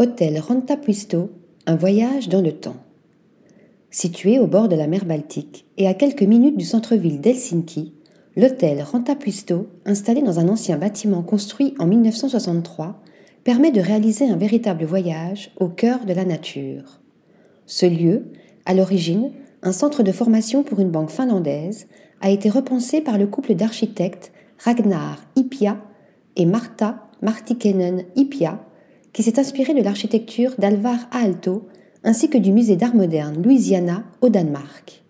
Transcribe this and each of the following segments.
Hôtel Rantapuisto, un voyage dans le temps. Situé au bord de la mer Baltique et à quelques minutes du centre-ville d'Helsinki, l'hôtel Rantapuisto, installé dans un ancien bâtiment construit en 1963, permet de réaliser un véritable voyage au cœur de la nature. Ce lieu, à l'origine, un centre de formation pour une banque finlandaise, a été repensé par le couple d'architectes Ragnar Ipia et Marta Martikenen Ipia qui s'est inspiré de l'architecture d'Alvar Aalto ainsi que du musée d'art moderne Louisiana au Danemark.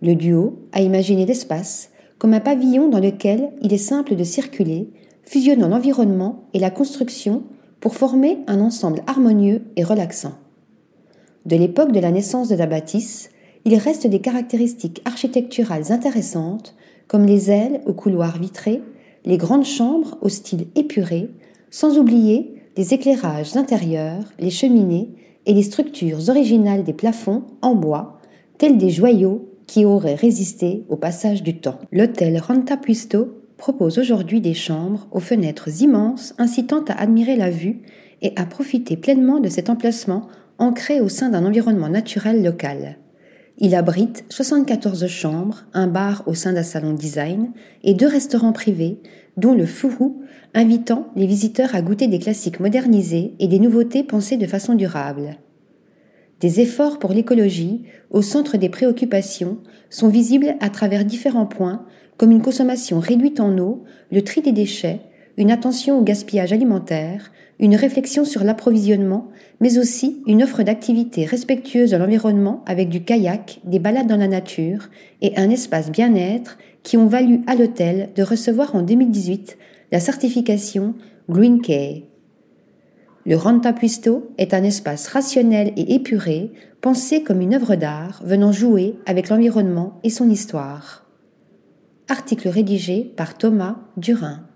Le duo a imaginé l'espace comme un pavillon dans lequel il est simple de circuler, fusionnant l'environnement et la construction pour former un ensemble harmonieux et relaxant. De l'époque de la naissance de la bâtisse, il reste des caractéristiques architecturales intéressantes comme les ailes aux couloirs vitrés, les grandes chambres au style épuré, sans oublier les éclairages intérieurs, les cheminées et les structures originales des plafonds en bois, tels des joyaux qui auraient résisté au passage du temps. L'hôtel Rantapuisto propose aujourd'hui des chambres aux fenêtres immenses incitant à admirer la vue et à profiter pleinement de cet emplacement ancré au sein d'un environnement naturel local. Il abrite 74 chambres, un bar au sein d'un salon design et deux restaurants privés, dont le Fourou, invitant les visiteurs à goûter des classiques modernisés et des nouveautés pensées de façon durable. Des efforts pour l'écologie, au centre des préoccupations, sont visibles à travers différents points, comme une consommation réduite en eau, le tri des déchets, une attention au gaspillage alimentaire, une réflexion sur l'approvisionnement, mais aussi une offre d'activités respectueuses de l'environnement avec du kayak, des balades dans la nature et un espace bien-être qui ont valu à l'hôtel de recevoir en 2018 la certification Green Key. Le Rantapuisto est un espace rationnel et épuré, pensé comme une œuvre d'art venant jouer avec l'environnement et son histoire. Article rédigé par Thomas Durin.